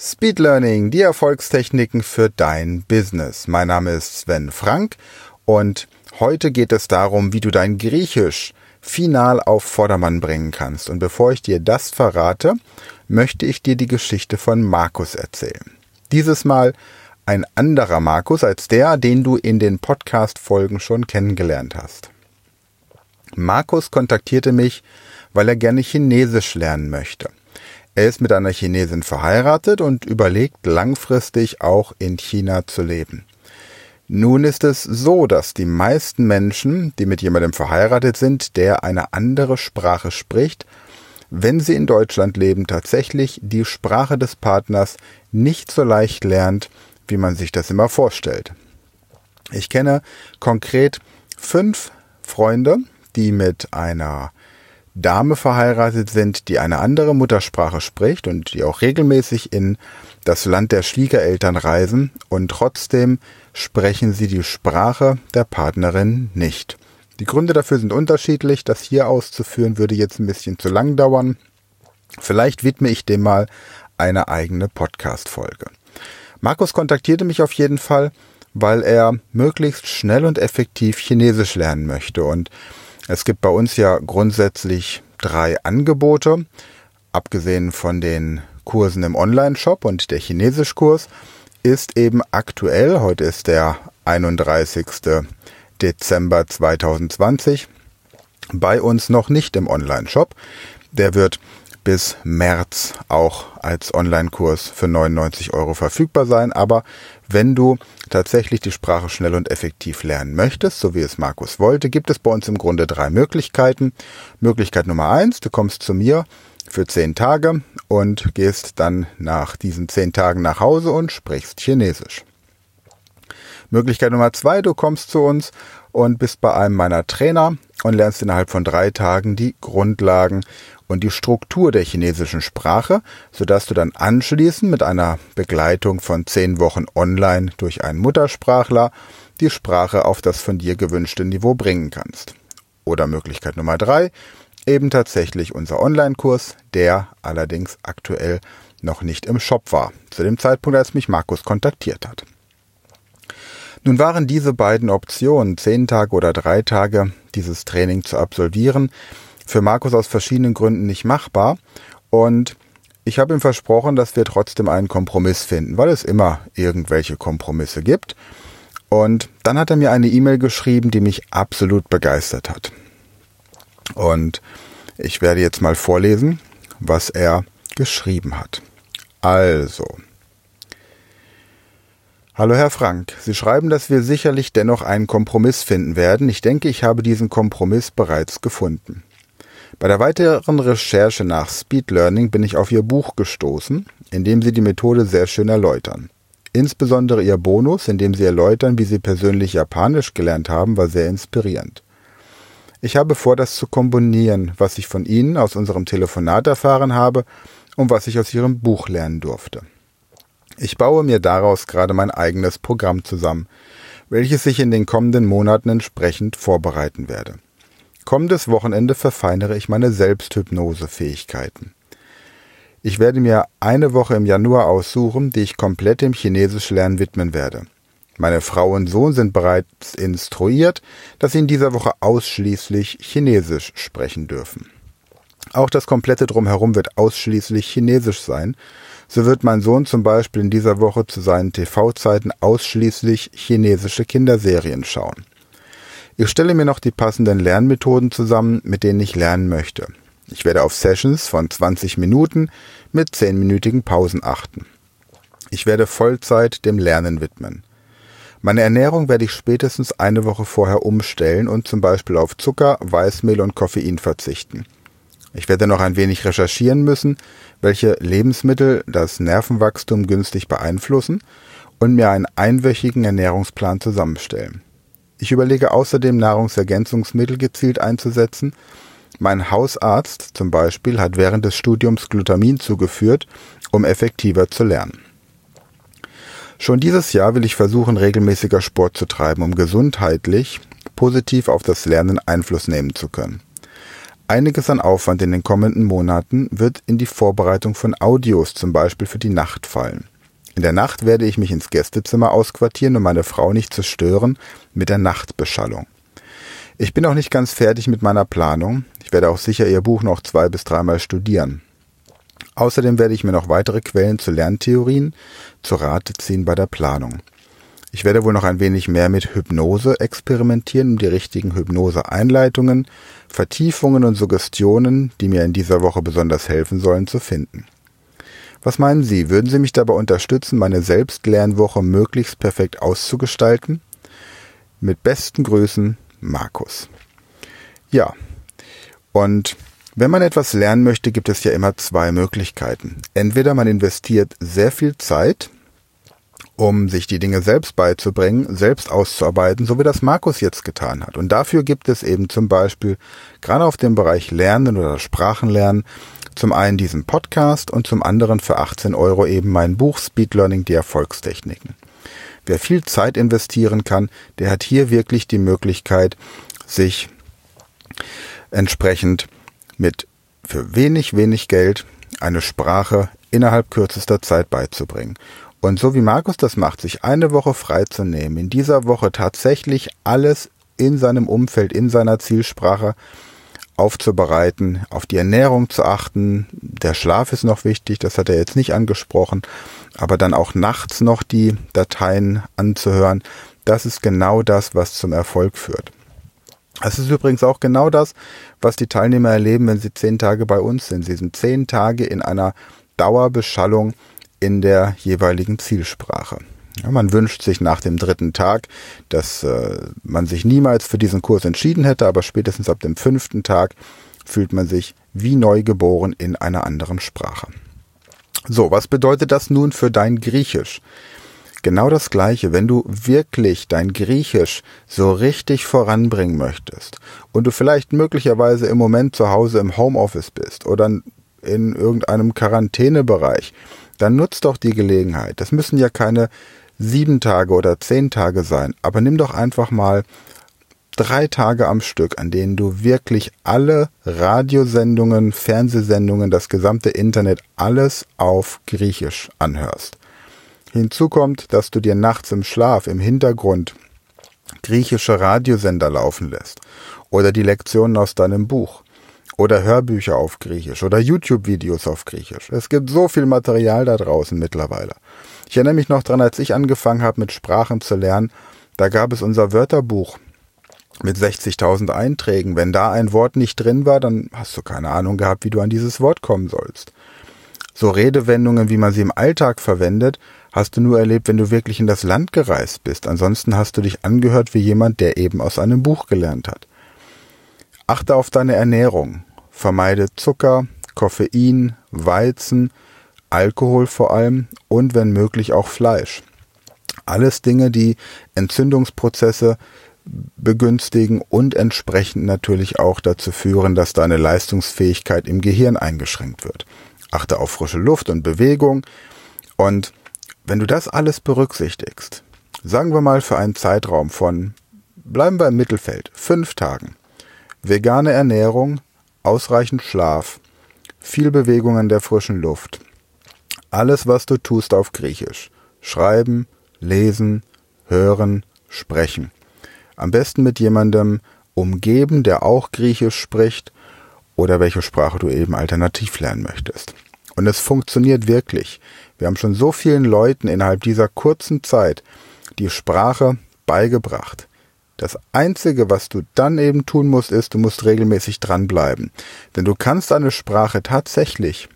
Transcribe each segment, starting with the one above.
Speed Learning, die Erfolgstechniken für dein Business. Mein Name ist Sven Frank und heute geht es darum, wie du dein Griechisch final auf Vordermann bringen kannst. Und bevor ich dir das verrate, möchte ich dir die Geschichte von Markus erzählen. Dieses Mal ein anderer Markus als der, den du in den Podcast-Folgen schon kennengelernt hast. Markus kontaktierte mich, weil er gerne Chinesisch lernen möchte. Er ist mit einer Chinesin verheiratet und überlegt langfristig auch in China zu leben. Nun ist es so, dass die meisten Menschen, die mit jemandem verheiratet sind, der eine andere Sprache spricht, wenn sie in Deutschland leben, tatsächlich die Sprache des Partners nicht so leicht lernt, wie man sich das immer vorstellt. Ich kenne konkret fünf Freunde, die mit einer Dame verheiratet sind, die eine andere Muttersprache spricht und die auch regelmäßig in das Land der Schwiegereltern reisen und trotzdem sprechen sie die Sprache der Partnerin nicht. Die Gründe dafür sind unterschiedlich. Das hier auszuführen würde jetzt ein bisschen zu lang dauern. Vielleicht widme ich dem mal eine eigene Podcast-Folge. Markus kontaktierte mich auf jeden Fall, weil er möglichst schnell und effektiv Chinesisch lernen möchte und es gibt bei uns ja grundsätzlich drei Angebote, abgesehen von den Kursen im Online-Shop und der Chinesischkurs ist eben aktuell, heute ist der 31. Dezember 2020, bei uns noch nicht im Online-Shop. Der wird bis März auch als Online-Kurs für 99 Euro verfügbar sein. Aber wenn du tatsächlich die Sprache schnell und effektiv lernen möchtest, so wie es Markus wollte, gibt es bei uns im Grunde drei Möglichkeiten. Möglichkeit Nummer eins, du kommst zu mir für zehn Tage und gehst dann nach diesen zehn Tagen nach Hause und sprichst Chinesisch. Möglichkeit Nummer zwei, du kommst zu uns und bist bei einem meiner Trainer und lernst innerhalb von drei Tagen die Grundlagen und die Struktur der chinesischen Sprache, sodass du dann anschließend mit einer Begleitung von zehn Wochen online durch einen Muttersprachler die Sprache auf das von dir gewünschte Niveau bringen kannst. Oder Möglichkeit Nummer drei, eben tatsächlich unser Online-Kurs, der allerdings aktuell noch nicht im Shop war, zu dem Zeitpunkt, als mich Markus kontaktiert hat. Nun waren diese beiden Optionen, zehn Tage oder drei Tage dieses Training zu absolvieren, für Markus aus verschiedenen Gründen nicht machbar. Und ich habe ihm versprochen, dass wir trotzdem einen Kompromiss finden, weil es immer irgendwelche Kompromisse gibt. Und dann hat er mir eine E-Mail geschrieben, die mich absolut begeistert hat. Und ich werde jetzt mal vorlesen, was er geschrieben hat. Also, Hallo Herr Frank, Sie schreiben, dass wir sicherlich dennoch einen Kompromiss finden werden. Ich denke, ich habe diesen Kompromiss bereits gefunden. Bei der weiteren Recherche nach Speed Learning bin ich auf Ihr Buch gestoßen, in dem Sie die Methode sehr schön erläutern. Insbesondere Ihr Bonus, in dem Sie erläutern, wie Sie persönlich Japanisch gelernt haben, war sehr inspirierend. Ich habe vor, das zu kombinieren, was ich von Ihnen aus unserem Telefonat erfahren habe und was ich aus Ihrem Buch lernen durfte. Ich baue mir daraus gerade mein eigenes Programm zusammen, welches ich in den kommenden Monaten entsprechend vorbereiten werde. Kommendes Wochenende verfeinere ich meine Selbsthypnosefähigkeiten. Ich werde mir eine Woche im Januar aussuchen, die ich komplett dem Chinesisch lernen widmen werde. Meine Frau und Sohn sind bereits instruiert, dass sie in dieser Woche ausschließlich Chinesisch sprechen dürfen. Auch das komplette Drumherum wird ausschließlich Chinesisch sein, so wird mein Sohn zum Beispiel in dieser Woche zu seinen TV-Zeiten ausschließlich chinesische Kinderserien schauen. Ich stelle mir noch die passenden Lernmethoden zusammen, mit denen ich lernen möchte. Ich werde auf Sessions von 20 Minuten mit 10-minütigen Pausen achten. Ich werde Vollzeit dem Lernen widmen. Meine Ernährung werde ich spätestens eine Woche vorher umstellen und zum Beispiel auf Zucker, Weißmehl und Koffein verzichten. Ich werde noch ein wenig recherchieren müssen, welche Lebensmittel das Nervenwachstum günstig beeinflussen und mir einen einwöchigen Ernährungsplan zusammenstellen. Ich überlege außerdem Nahrungsergänzungsmittel gezielt einzusetzen. Mein Hausarzt zum Beispiel hat während des Studiums Glutamin zugeführt, um effektiver zu lernen. Schon dieses Jahr will ich versuchen, regelmäßiger Sport zu treiben, um gesundheitlich positiv auf das Lernen Einfluss nehmen zu können. Einiges an Aufwand in den kommenden Monaten wird in die Vorbereitung von Audios zum Beispiel für die Nacht fallen. In der Nacht werde ich mich ins Gästezimmer ausquartieren, um meine Frau nicht zu stören mit der Nachtbeschallung. Ich bin auch nicht ganz fertig mit meiner Planung. Ich werde auch sicher ihr Buch noch zwei bis dreimal studieren. Außerdem werde ich mir noch weitere Quellen zu Lerntheorien zu Rate ziehen bei der Planung. Ich werde wohl noch ein wenig mehr mit Hypnose experimentieren, um die richtigen Hypnose-Einleitungen, Vertiefungen und Suggestionen, die mir in dieser Woche besonders helfen sollen, zu finden. Was meinen Sie, würden Sie mich dabei unterstützen, meine Selbstlernwoche möglichst perfekt auszugestalten? Mit besten Grüßen, Markus. Ja, und wenn man etwas lernen möchte, gibt es ja immer zwei Möglichkeiten. Entweder man investiert sehr viel Zeit, um sich die Dinge selbst beizubringen, selbst auszuarbeiten, so wie das Markus jetzt getan hat. Und dafür gibt es eben zum Beispiel gerade auf dem Bereich Lernen oder Sprachenlernen zum einen diesen Podcast und zum anderen für 18 Euro eben mein Buch Speed Learning, die Erfolgstechniken. Wer viel Zeit investieren kann, der hat hier wirklich die Möglichkeit, sich entsprechend mit für wenig, wenig Geld eine Sprache innerhalb kürzester Zeit beizubringen. Und so wie Markus das macht, sich eine Woche freizunehmen, in dieser Woche tatsächlich alles in seinem Umfeld, in seiner Zielsprache aufzubereiten, auf die Ernährung zu achten. Der Schlaf ist noch wichtig, das hat er jetzt nicht angesprochen, aber dann auch nachts noch die Dateien anzuhören. Das ist genau das, was zum Erfolg führt. Das ist übrigens auch genau das, was die Teilnehmer erleben, wenn sie zehn Tage bei uns sind. Sie sind zehn Tage in einer Dauerbeschallung in der jeweiligen Zielsprache. Ja, man wünscht sich nach dem dritten Tag, dass äh, man sich niemals für diesen Kurs entschieden hätte, aber spätestens ab dem fünften Tag fühlt man sich wie neu geboren in einer anderen Sprache. So, was bedeutet das nun für dein Griechisch? Genau das Gleiche, wenn du wirklich dein Griechisch so richtig voranbringen möchtest und du vielleicht möglicherweise im Moment zu Hause im Homeoffice bist oder in irgendeinem Quarantänebereich, dann nutzt doch die Gelegenheit. Das müssen ja keine sieben Tage oder zehn Tage sein, aber nimm doch einfach mal drei Tage am Stück, an denen du wirklich alle Radiosendungen, Fernsehsendungen, das gesamte Internet, alles auf Griechisch anhörst. Hinzu kommt, dass du dir nachts im Schlaf im Hintergrund griechische Radiosender laufen lässt oder die Lektionen aus deinem Buch oder Hörbücher auf Griechisch oder YouTube-Videos auf Griechisch. Es gibt so viel Material da draußen mittlerweile. Ich erinnere mich noch dran, als ich angefangen habe mit Sprachen zu lernen, da gab es unser Wörterbuch mit 60.000 Einträgen. Wenn da ein Wort nicht drin war, dann hast du keine Ahnung gehabt, wie du an dieses Wort kommen sollst. So Redewendungen, wie man sie im Alltag verwendet, hast du nur erlebt, wenn du wirklich in das Land gereist bist. Ansonsten hast du dich angehört wie jemand, der eben aus einem Buch gelernt hat. Achte auf deine Ernährung. Vermeide Zucker, Koffein, Weizen, Alkohol vor allem und wenn möglich auch Fleisch. Alles Dinge, die Entzündungsprozesse begünstigen und entsprechend natürlich auch dazu führen, dass deine Leistungsfähigkeit im Gehirn eingeschränkt wird. Achte auf frische Luft und Bewegung und wenn du das alles berücksichtigst, sagen wir mal für einen Zeitraum von, bleiben wir im Mittelfeld, fünf Tagen, vegane Ernährung, ausreichend Schlaf, viel Bewegung in der frischen Luft, alles, was du tust auf Griechisch, schreiben, lesen, hören, sprechen. Am besten mit jemandem umgeben, der auch Griechisch spricht oder welche Sprache du eben alternativ lernen möchtest. Und es funktioniert wirklich. Wir haben schon so vielen Leuten innerhalb dieser kurzen Zeit die Sprache beigebracht. Das Einzige, was du dann eben tun musst, ist, du musst regelmäßig dranbleiben. Denn du kannst eine Sprache tatsächlich,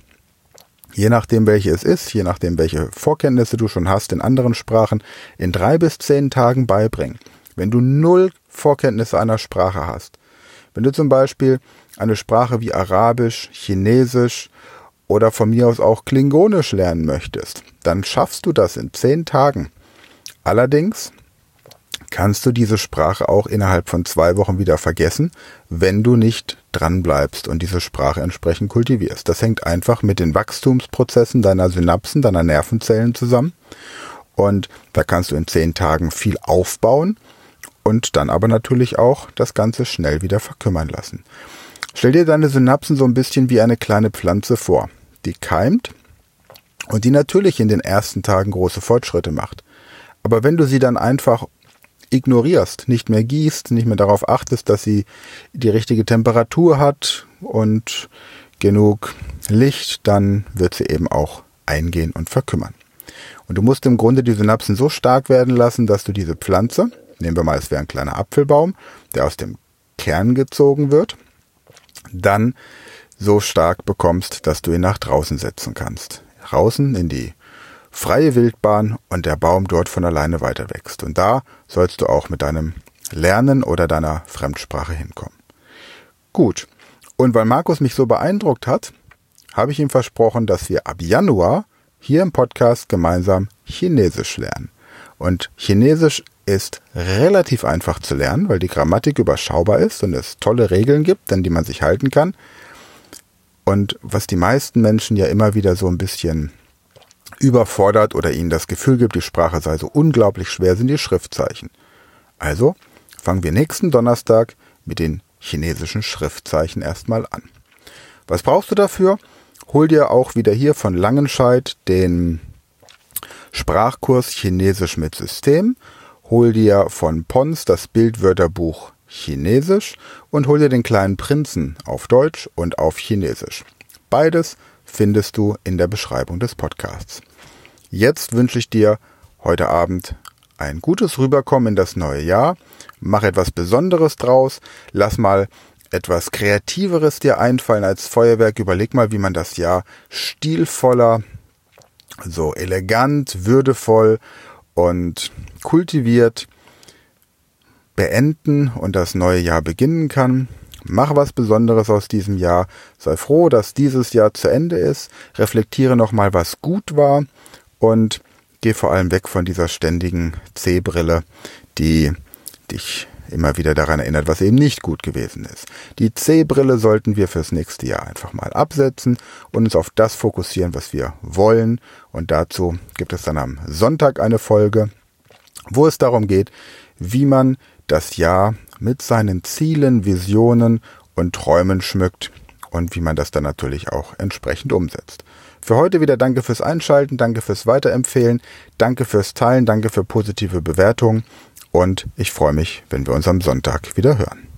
je nachdem welche es ist, je nachdem welche Vorkenntnisse du schon hast in anderen Sprachen, in drei bis zehn Tagen beibringen. Wenn du null Vorkenntnisse einer Sprache hast. Wenn du zum Beispiel eine Sprache wie Arabisch, Chinesisch oder von mir aus auch Klingonisch lernen möchtest, dann schaffst du das in zehn Tagen. Allerdings kannst du diese Sprache auch innerhalb von zwei Wochen wieder vergessen, wenn du nicht dran bleibst und diese Sprache entsprechend kultivierst. Das hängt einfach mit den Wachstumsprozessen deiner Synapsen, deiner Nervenzellen zusammen. Und da kannst du in zehn Tagen viel aufbauen und dann aber natürlich auch das Ganze schnell wieder verkümmern lassen. Stell dir deine Synapsen so ein bisschen wie eine kleine Pflanze vor, die keimt und die natürlich in den ersten Tagen große Fortschritte macht. Aber wenn du sie dann einfach ignorierst, nicht mehr gießt, nicht mehr darauf achtest, dass sie die richtige Temperatur hat und genug Licht, dann wird sie eben auch eingehen und verkümmern. Und du musst im Grunde die Synapsen so stark werden lassen, dass du diese Pflanze, nehmen wir mal, es wäre ein kleiner Apfelbaum, der aus dem Kern gezogen wird, dann so stark bekommst, dass du ihn nach draußen setzen kannst. Draußen in die freie Wildbahn und der Baum dort von alleine weiter wächst. Und da sollst du auch mit deinem Lernen oder deiner Fremdsprache hinkommen. Gut. Und weil Markus mich so beeindruckt hat, habe ich ihm versprochen, dass wir ab Januar hier im Podcast gemeinsam Chinesisch lernen. Und Chinesisch ist relativ einfach zu lernen, weil die Grammatik überschaubar ist und es tolle Regeln gibt, an die man sich halten kann. Und was die meisten Menschen ja immer wieder so ein bisschen überfordert oder ihnen das Gefühl gibt, die Sprache sei so unglaublich schwer, sind die Schriftzeichen. Also fangen wir nächsten Donnerstag mit den chinesischen Schriftzeichen erstmal an. Was brauchst du dafür? Hol dir auch wieder hier von Langenscheid den Sprachkurs Chinesisch mit System. Hol dir von Pons das Bildwörterbuch Chinesisch und hol dir den kleinen Prinzen auf Deutsch und auf Chinesisch. Beides findest du in der Beschreibung des Podcasts. Jetzt wünsche ich dir heute Abend ein gutes Rüberkommen in das neue Jahr. Mach etwas Besonderes draus. Lass mal etwas Kreativeres dir einfallen als Feuerwerk. Überleg mal, wie man das Jahr stilvoller, so elegant, würdevoll und kultiviert beenden und das neue Jahr beginnen kann. Mach was Besonderes aus diesem Jahr. Sei froh, dass dieses Jahr zu Ende ist. Reflektiere nochmal, was gut war und geh vor allem weg von dieser ständigen C-Brille, die dich immer wieder daran erinnert, was eben nicht gut gewesen ist. Die C-Brille sollten wir fürs nächste Jahr einfach mal absetzen und uns auf das fokussieren, was wir wollen. Und dazu gibt es dann am Sonntag eine Folge, wo es darum geht, wie man das Jahr mit seinen Zielen, Visionen und Träumen schmückt und wie man das dann natürlich auch entsprechend umsetzt. Für heute wieder danke fürs Einschalten, danke fürs Weiterempfehlen, danke fürs Teilen, danke für positive Bewertungen und ich freue mich, wenn wir uns am Sonntag wieder hören.